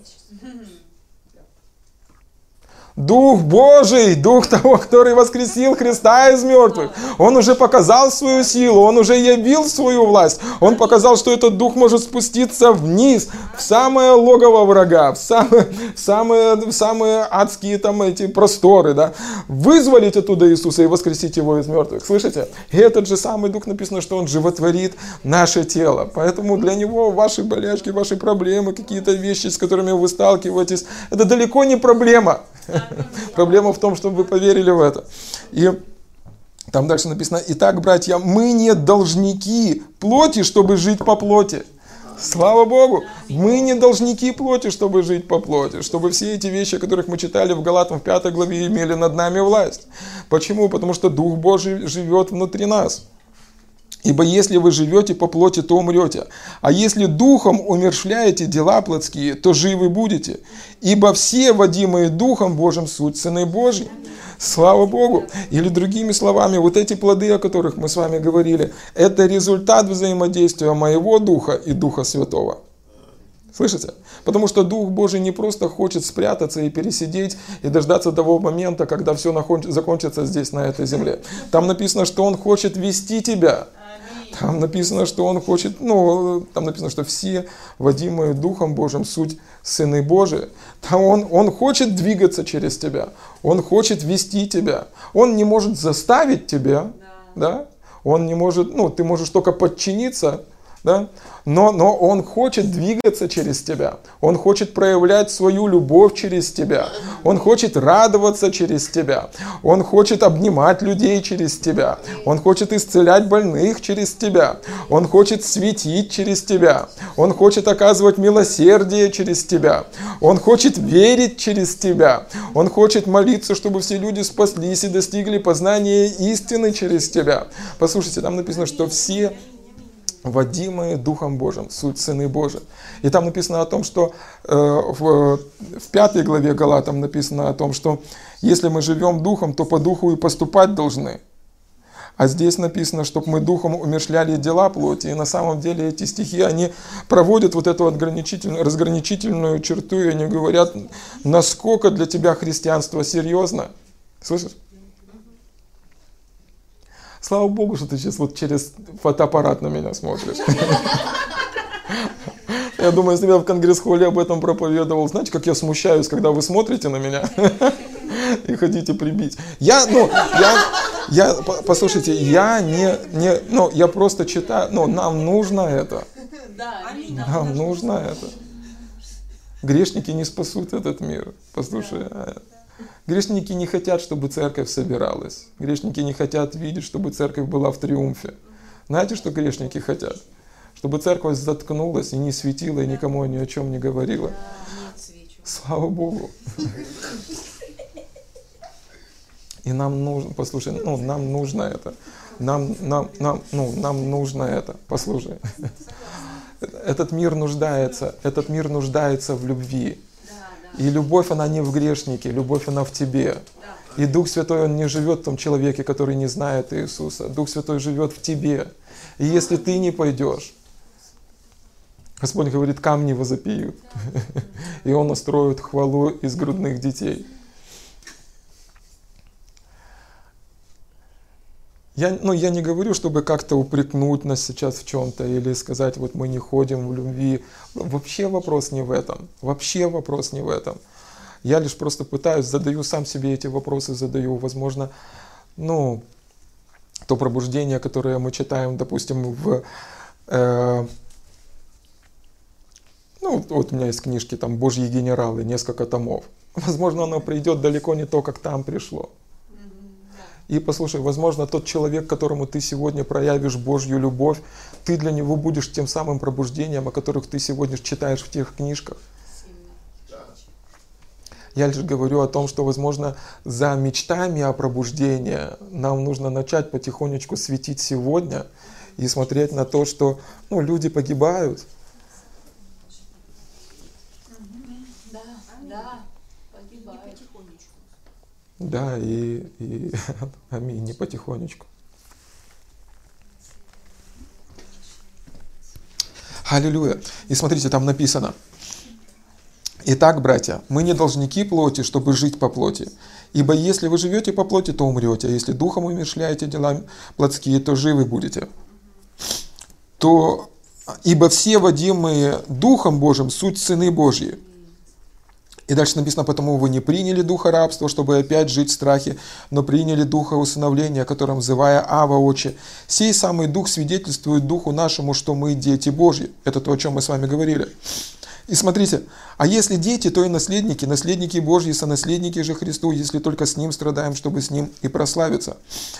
Дух Божий, Дух того, который воскресил Христа из мертвых. Он уже показал свою силу, Он уже явил свою власть. Он показал, что этот Дух может спуститься вниз, в самое логово врага, в самые, в самые, в самые адские там эти просторы, да. Вызволить оттуда Иисуса и воскресить Его из мертвых. Слышите? И этот же самый Дух написано, что Он животворит наше тело. Поэтому для Него ваши болячки, ваши проблемы, какие-то вещи, с которыми вы сталкиваетесь, это далеко не проблема. Проблема в том, чтобы вы поверили в это. И там дальше написано, итак, братья, мы не должники плоти, чтобы жить по плоти. Слава Богу, мы не должники плоти, чтобы жить по плоти, чтобы все эти вещи, о которых мы читали в Галатам в 5 главе, имели над нами власть. Почему? Потому что Дух Божий живет внутри нас. Ибо если вы живете по плоти, то умрете. А если духом умершляете дела плотские, то живы будете. Ибо все, водимые Духом Божьим, суть Сыны Божьи. Слава Богу! Или другими словами, вот эти плоды, о которых мы с вами говорили, это результат взаимодействия моего Духа и Духа Святого. Слышите? Потому что Дух Божий не просто хочет спрятаться и пересидеть и дождаться того момента, когда все закончится здесь, на этой земле. Там написано, что Он хочет вести тебя – там написано, что он хочет, ну, там написано, что все, водимые Духом Божьим, суть Сыны Божии. Там он, он хочет двигаться через тебя, он хочет вести тебя. Он не может заставить тебя, да. да? Он не может, ну, ты можешь только подчиниться, да? но, но Он хочет двигаться через тебя. Он хочет проявлять свою любовь через тебя. Он хочет радоваться через тебя. Он хочет обнимать людей через тебя. Он хочет исцелять больных через тебя. Он хочет светить через тебя. Он хочет оказывать милосердие через тебя. Он хочет верить через тебя. Он хочет молиться, чтобы все люди спаслись и достигли познания истины через тебя. Послушайте, там написано, что все водимые Духом Божьим, суть Сыны Божии. И там написано о том, что э, в, в пятой главе Галатам написано о том, что если мы живем Духом, то по Духу и поступать должны. А здесь написано, чтобы мы Духом умершляли дела плоти. И на самом деле эти стихи, они проводят вот эту отграничительную, разграничительную черту, и они говорят, насколько для тебя христианство серьезно. Слышишь? Слава Богу, что ты сейчас вот через фотоаппарат на меня смотришь. Я думаю, если бы я в конгресс-холле об этом проповедовал, знаете, как я смущаюсь, когда вы смотрите на меня и хотите прибить. Я, ну, я, я, послушайте, я не, не, ну, я просто читаю, ну, нам нужно это. Нам нужно это. Грешники не спасут этот мир. Послушай, а Грешники не хотят, чтобы церковь собиралась. Грешники не хотят видеть, чтобы церковь была в триумфе. Знаете, что грешники хотят? Чтобы церковь заткнулась и не светила, и никому ни о чем не говорила. Слава Богу. И нам нужно, послушай, ну, нам нужно это. Нам, нам, нам, ну, нам нужно это. Послушай. Этот мир нуждается, этот мир нуждается в любви. И любовь, она не в грешнике, любовь, она в тебе. И Дух Святой, Он не живет в том человеке, который не знает Иисуса. Дух Святой живет в тебе. И если ты не пойдешь, Господь говорит, камни возопьют. И Он настроит хвалу из грудных детей. Я, ну, я не говорю, чтобы как-то упрекнуть нас сейчас в чем-то или сказать, вот мы не ходим в любви. Вообще вопрос не в этом. Вообще вопрос не в этом. Я лишь просто пытаюсь, задаю сам себе эти вопросы, задаю, возможно, ну, то пробуждение, которое мы читаем, допустим, в... Э, ну, вот у меня есть книжки, там, «Божьи генералы», несколько томов. Возможно, оно придет далеко не то, как там пришло. И послушай, возможно, тот человек, которому ты сегодня проявишь Божью любовь, ты для него будешь тем самым пробуждением, о которых ты сегодня читаешь в тех книжках. Я лишь говорю о том, что, возможно, за мечтами о пробуждении нам нужно начать потихонечку светить сегодня и смотреть на то, что ну, люди погибают, Да, и, и аминь, не потихонечку. Аллилуйя. И смотрите, там написано. Итак, братья, мы не должники плоти, чтобы жить по плоти. Ибо если вы живете по плоти, то умрете, а если духом умершляете дела плотские, то живы будете. То, ибо все водимые Духом Божьим суть сыны Божьи. И дальше написано, потому вы не приняли духа рабства, чтобы опять жить в страхе, но приняли духа усыновления, которым взывая Ава Отче. Сей самый дух свидетельствует духу нашему, что мы дети Божьи. Это то, о чем мы с вами говорили. И смотрите, а если дети, то и наследники, наследники Божьи, сонаследники же Христу, если только с Ним страдаем, чтобы с Ним и прославиться.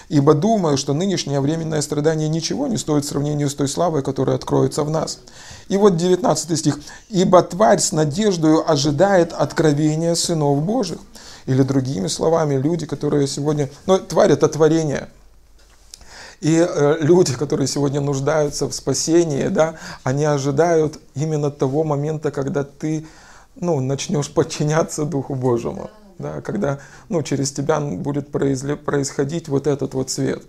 Ибо думаю, что нынешнее временное страдание ничего не стоит в сравнении с той славой, которая откроется в нас. И вот 19 стих. «Ибо тварь с надеждою ожидает откровения сынов Божьих». Или другими словами, люди, которые сегодня... Ну, тварь – это творение – и э, люди, которые сегодня нуждаются в спасении, да, они ожидают именно того момента, когда ты ну, начнешь подчиняться Духу Божьему. Да, когда ну, через тебя будет происходить вот этот вот свет.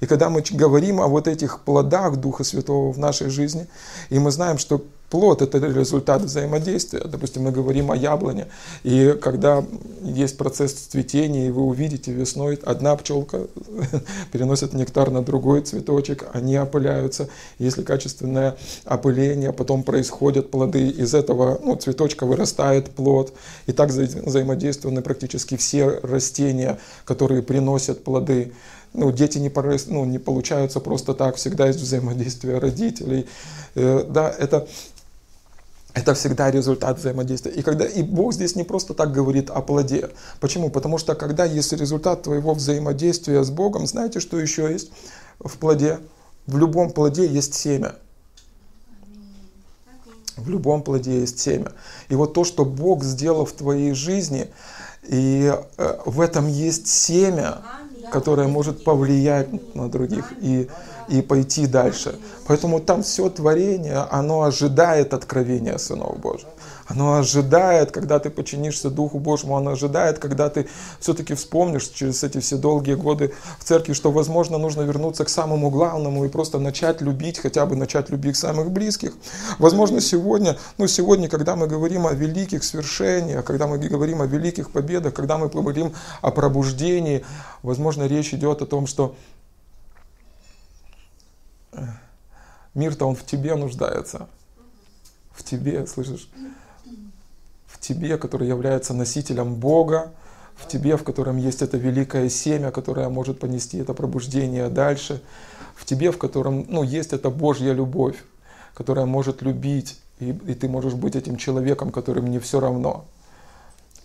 И когда мы говорим о вот этих плодах Духа Святого в нашей жизни, и мы знаем, что плод – это результат взаимодействия. Допустим, мы говорим о яблоне, и когда есть процесс цветения, и вы увидите весной, одна пчелка переносит нектар на другой цветочек, они опыляются. Если качественное опыление, потом происходят плоды, из этого ну, цветочка вырастает плод. И так взаимодействованы практически все растения, которые приносят плоды ну, дети не, ну, не получаются просто так, всегда есть взаимодействие родителей. Э, да, это, это всегда результат взаимодействия. И, когда, и Бог здесь не просто так говорит о плоде. Почему? Потому что когда есть результат твоего взаимодействия с Богом, знаете, что еще есть в плоде? В любом плоде есть семя. В любом плоде есть семя. И вот то, что Бог сделал в твоей жизни, и э, в этом есть семя, которое может повлиять на других и, и пойти дальше. Поэтому там все творение, оно ожидает откровения сынов Божьих. Оно ожидает, когда ты подчинишься Духу Божьему, оно ожидает, когда ты все-таки вспомнишь через эти все долгие годы в церкви, что, возможно, нужно вернуться к самому главному и просто начать любить, хотя бы начать любить самых близких. Возможно, сегодня, ну, сегодня, когда мы говорим о великих свершениях, когда мы говорим о великих победах, когда мы говорим о пробуждении, возможно, речь идет о том, что мир-то он в тебе нуждается. В тебе, слышишь? тебе, который является носителем Бога, в тебе, в котором есть это великое семя, которое может понести это пробуждение дальше, в тебе, в котором ну, есть эта Божья любовь, которая может любить, и, и ты можешь быть этим человеком, которым не все равно.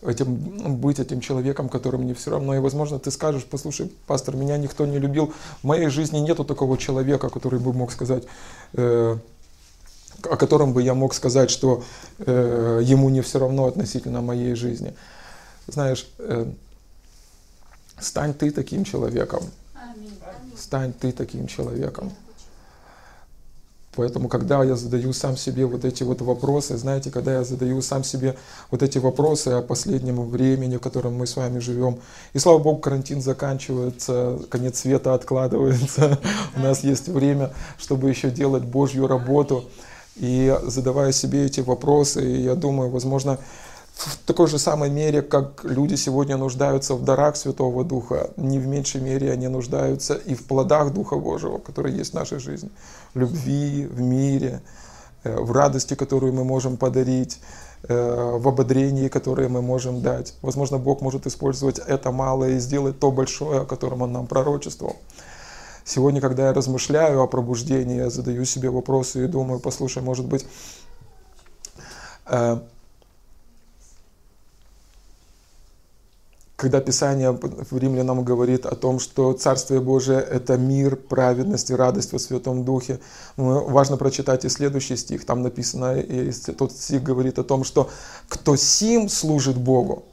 Этим, быть этим человеком, которым не все равно. И, возможно, ты скажешь, послушай, пастор, меня никто не любил. В моей жизни нету такого человека, который бы мог сказать, э, о котором бы я мог сказать, что э, ему не все равно относительно моей жизни. Знаешь, э, стань ты таким человеком. Стань ты таким человеком. Поэтому, когда я задаю сам себе вот эти вот вопросы, знаете, когда я задаю сам себе вот эти вопросы о последнем времени, в котором мы с вами живем, и слава богу, карантин заканчивается, конец света откладывается, у нас есть время, чтобы еще делать Божью работу. И задавая себе эти вопросы, я думаю, возможно, в такой же самой мере, как люди сегодня нуждаются в дарах Святого Духа, не в меньшей мере они нуждаются и в плодах Духа Божьего, которые есть в нашей жизни. В любви, в мире, э, в радости, которую мы можем подарить, э, в ободрении, которое мы можем дать. Возможно, Бог может использовать это малое и сделать то большое, о котором Он нам пророчествовал. Сегодня, когда я размышляю о пробуждении, я задаю себе вопросы и думаю, послушай, может быть, когда Писание в Римлянам говорит о том, что Царствие Божие – это мир, праведность и радость во Святом Духе, ну, важно прочитать и следующий стих. Там написано, и тот стих говорит о том, что «кто сим служит Богу».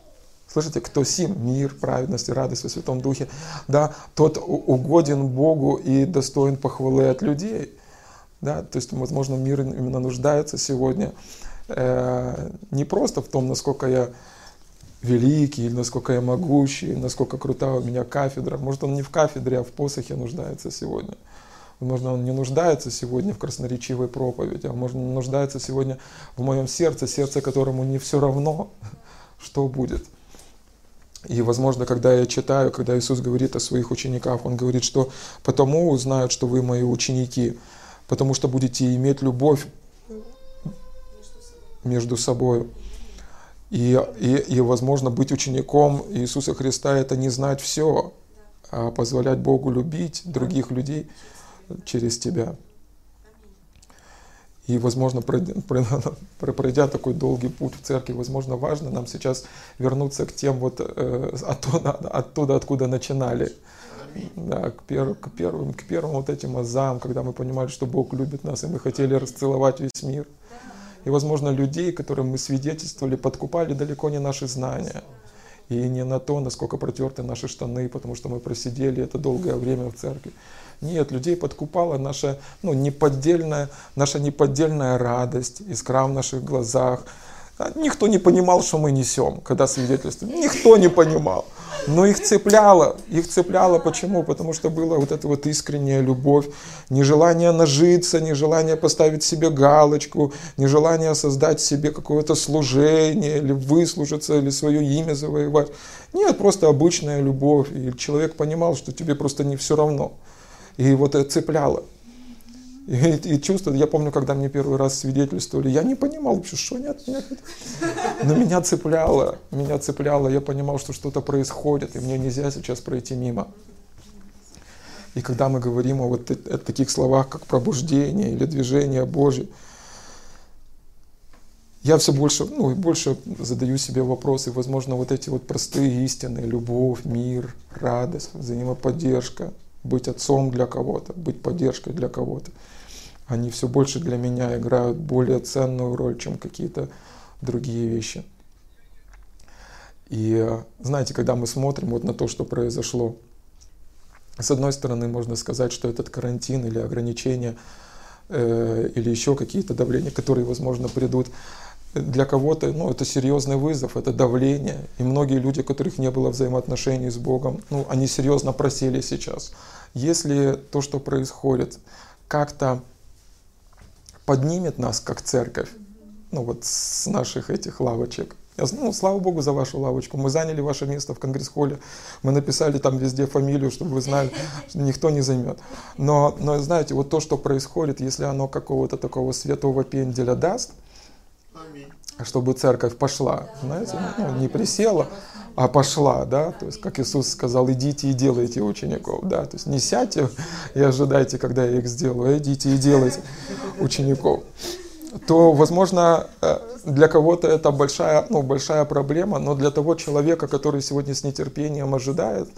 Слышите, кто сим, мир, праведность и радость во Святом Духе, да, тот угоден Богу и достоин похвалы от людей. Да, то есть, возможно, мир именно нуждается сегодня э, не просто в том, насколько я великий, или насколько я могущий, насколько крутая у меня кафедра. Может, он не в кафедре, а в посохе нуждается сегодня. Возможно, он не нуждается сегодня в красноречивой проповеди, а может, нуждается сегодня в моем сердце, сердце которому не все равно, что будет. И, возможно, когда я читаю, когда Иисус говорит о своих учениках, Он говорит, что «потому узнают, что вы мои ученики, потому что будете иметь любовь между собой». И, и, и, возможно, быть учеником Иисуса Христа – это не знать все, а позволять Богу любить других людей через тебя. И, возможно, пройдя такой долгий путь в церкви, возможно, важно нам сейчас вернуться к тем вот э, оттуда, оттуда, откуда начинали. Да, к, пер, к, первым, к первым вот этим азам, когда мы понимали, что Бог любит нас, и мы хотели расцеловать весь мир. И, возможно, людей, которым мы свидетельствовали, подкупали далеко не наши знания. И не на то, насколько протерты наши штаны, потому что мы просидели это долгое время в церкви. Нет, людей подкупала наша, ну, неподдельная, наша неподдельная радость, искра в наших глазах. А никто не понимал, что мы несем, когда свидетельствуем. Никто не понимал. Но их цепляло. Их цепляло почему? Потому что была вот эта вот искренняя любовь, нежелание нажиться, нежелание поставить себе галочку, нежелание создать себе какое-то служение, или выслужиться, или свое имя завоевать. Нет, просто обычная любовь. И человек понимал, что тебе просто не все равно. И вот это цепляло. И, и чувство, я помню, когда мне первый раз свидетельствовали, я не понимал вообще, что меня хотят. Но меня цепляло, меня цепляло, я понимал, что что-то происходит, и мне нельзя сейчас пройти мимо. И когда мы говорим о вот о таких словах, как пробуждение или движение Божье, я все больше, ну, и больше задаю себе вопросы, возможно, вот эти вот простые истины, любовь, мир, радость, взаимоподдержка, быть отцом для кого-то, быть поддержкой для кого-то. Они все больше для меня играют более ценную роль, чем какие-то другие вещи. И знаете, когда мы смотрим вот на то, что произошло, с одной стороны, можно сказать, что этот карантин или ограничения, э, или еще какие-то давления, которые, возможно, придут, для кого-то, ну, это серьезный вызов, это давление. И многие люди, у которых не было взаимоотношений с Богом, ну, они серьезно просили сейчас. Если то, что происходит, как-то поднимет нас как церковь, ну вот с наших этих лавочек. Я, ну, слава Богу за вашу лавочку. Мы заняли ваше место в конгресс-холле. Мы написали там везде фамилию, чтобы вы знали, что никто не займет. Но, но знаете, вот то, что происходит, если оно какого-то такого светового пенделя даст, чтобы церковь пошла, знаете, ну, не присела, а пошла, да, то есть, как Иисус сказал, идите и делайте учеников, да, то есть не сядьте и ожидайте, когда я их сделаю, а идите и делайте учеников, то, возможно, э, для кого-то это большая, ну, большая проблема, но для того человека, который сегодня с нетерпением ожидает,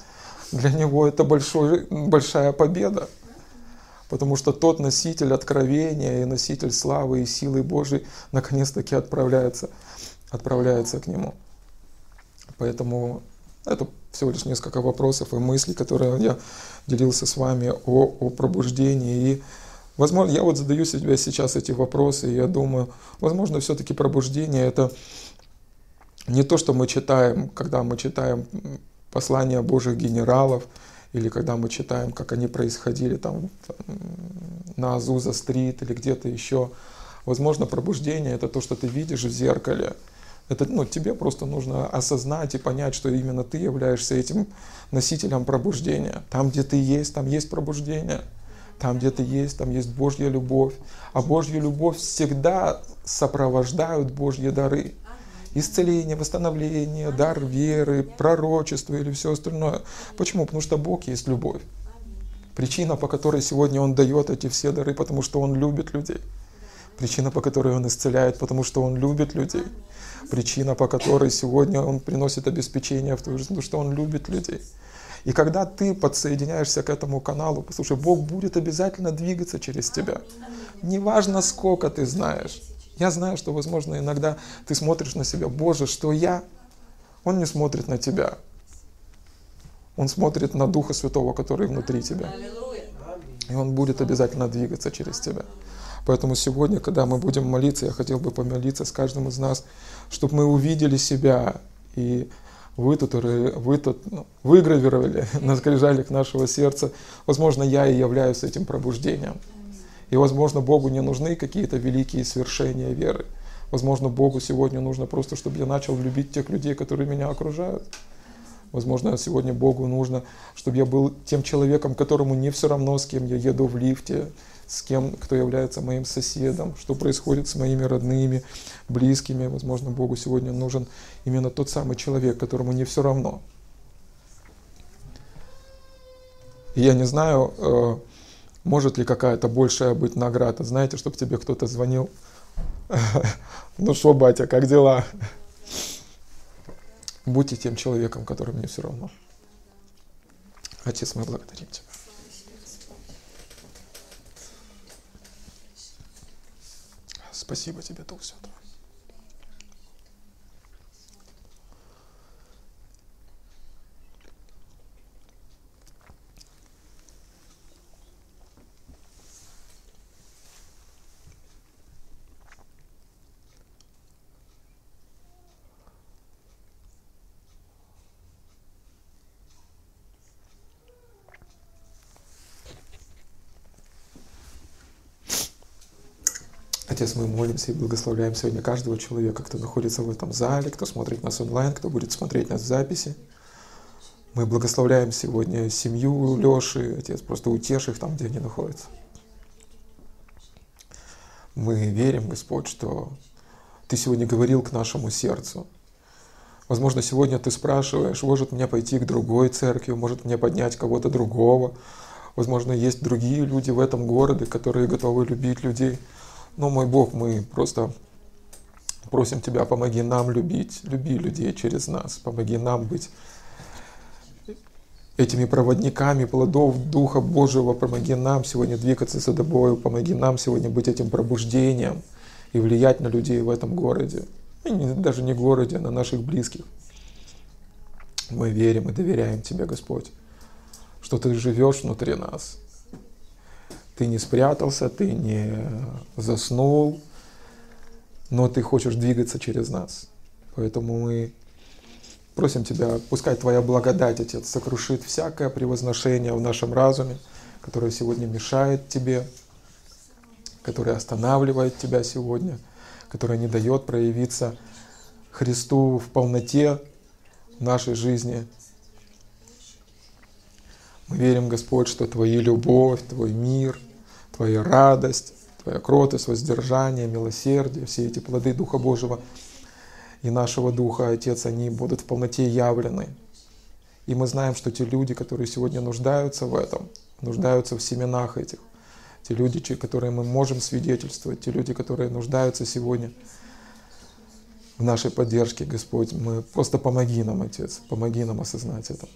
для него это большой, большая победа. Потому что тот носитель откровения и носитель славы и силы Божьей наконец-таки отправляется, отправляется к нему. Поэтому это всего лишь несколько вопросов и мыслей, которые я делился с вами о, о пробуждении. И, возможно, я вот задаю себе сейчас эти вопросы, и я думаю, возможно, все-таки пробуждение это не то, что мы читаем, когда мы читаем послания Божьих генералов, или когда мы читаем, как они происходили там на Азуза-стрит или где-то еще. Возможно, пробуждение — это то, что ты видишь в зеркале, это, ну, тебе просто нужно осознать и понять, что именно ты являешься этим носителем пробуждения. Там, где ты есть, там есть пробуждение. Там, где ты есть, там есть Божья любовь. А Божью любовь всегда сопровождают Божьи дары. Исцеление, восстановление, дар веры, пророчество или все остальное. Почему? Потому что Бог есть любовь. Причина, по которой сегодня Он дает эти все дары, потому что Он любит людей. Причина, по которой Он исцеляет, потому что Он любит людей причина, по которой сегодня он приносит обеспечение в твою жизнь, потому что он любит людей. И когда ты подсоединяешься к этому каналу, послушай, Бог будет обязательно двигаться через тебя. Неважно, сколько ты знаешь. Я знаю, что, возможно, иногда ты смотришь на себя, Боже, что я? Он не смотрит на тебя. Он смотрит на Духа Святого, который внутри тебя. И Он будет обязательно двигаться через тебя. Поэтому сегодня, когда мы будем молиться, я хотел бы помолиться с каждым из нас, чтобы мы увидели себя и вы тут, вы тут ну, выгравировали на скрижалях нашего сердца. Возможно, я и являюсь этим пробуждением. И, возможно, Богу не нужны какие-то великие свершения веры. Возможно, Богу сегодня нужно просто, чтобы я начал любить тех людей, которые меня окружают. Возможно, сегодня Богу нужно, чтобы я был тем человеком, которому не все равно, с кем я еду в лифте, с кем, кто является моим соседом, что происходит с моими родными, близкими. Возможно, Богу сегодня нужен именно тот самый человек, которому не все равно. И я не знаю, э, может ли какая-то большая быть награда. Знаете, чтобы тебе кто-то звонил. Ну что, батя, как дела? Будьте тем человеком, которым не все равно. Отец, мы благодарим Тебя. Спасибо тебе, Дух Святой. Отец, мы молимся и благословляем сегодня каждого человека, кто находится в этом зале, кто смотрит нас онлайн, кто будет смотреть нас в записи. Мы благословляем сегодня семью Леши, Отец, просто утешь их там, где они находятся. Мы верим, Господь, что Ты сегодня говорил к нашему сердцу. Возможно, сегодня Ты спрашиваешь, может мне пойти к другой церкви, может мне поднять кого-то другого. Возможно, есть другие люди в этом городе, которые готовы любить людей. Но, мой Бог, мы просто просим Тебя, помоги нам любить, люби людей через нас, помоги нам быть этими проводниками плодов Духа Божьего, помоги нам сегодня двигаться за тобою, помоги нам сегодня быть этим пробуждением и влиять на людей в этом городе. Даже не городе, а на наших близких. Мы верим и доверяем Тебе, Господь, что Ты живешь внутри нас, ты не спрятался, ты не заснул, но ты хочешь двигаться через нас. Поэтому мы просим Тебя, пускай Твоя благодать, Отец, сокрушит всякое превозношение в нашем разуме, которое сегодня мешает Тебе, которое останавливает Тебя сегодня, которое не дает проявиться Христу в полноте в нашей жизни. Мы верим, Господь, что Твоя любовь, Твой мир – Твоя радость, Твоя кротость, воздержание, милосердие, все эти плоды Духа Божьего и нашего Духа, Отец, они будут в полноте явлены. И мы знаем, что те люди, которые сегодня нуждаются в этом, нуждаются в семенах этих, те люди, которые мы можем свидетельствовать, те люди, которые нуждаются сегодня в нашей поддержке, Господь, мы просто помоги нам, Отец, помоги нам осознать это.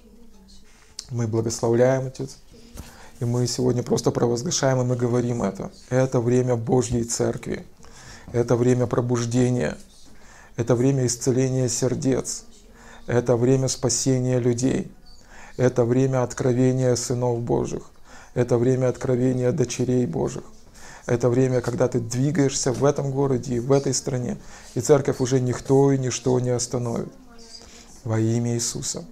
Мы благословляем, Отец, и мы сегодня просто провозглашаем, и мы говорим это. Это время Божьей Церкви. Это время пробуждения. Это время исцеления сердец. Это время спасения людей. Это время откровения сынов Божьих. Это время откровения дочерей Божьих. Это время, когда ты двигаешься в этом городе и в этой стране. И церковь уже никто и ничто не остановит. Во имя Иисуса.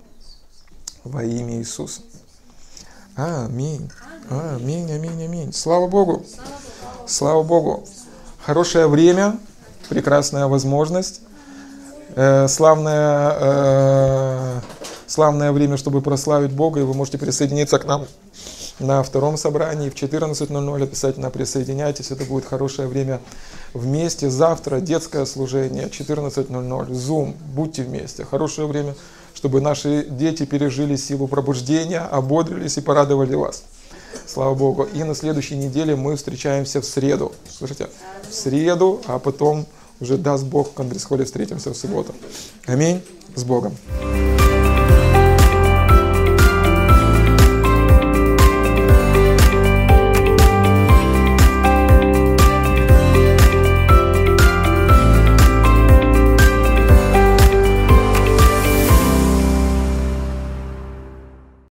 Во имя Иисуса. Аминь. Аминь, аминь, аминь. Слава Богу. Слава Богу. Хорошее время, прекрасная возможность, э, славное, э, славное время, чтобы прославить Бога, и вы можете присоединиться к нам на втором собрании в 14.00 обязательно присоединяйтесь, это будет хорошее время вместе. Завтра детское служение 14.00, Zoom, будьте вместе, хорошее время чтобы наши дети пережили силу пробуждения, ободрились и порадовали вас. Слава Богу. И на следующей неделе мы встречаемся в среду. Слышите? В среду, а потом уже даст Бог в Конгресс-холле встретимся в субботу. Аминь. С Богом.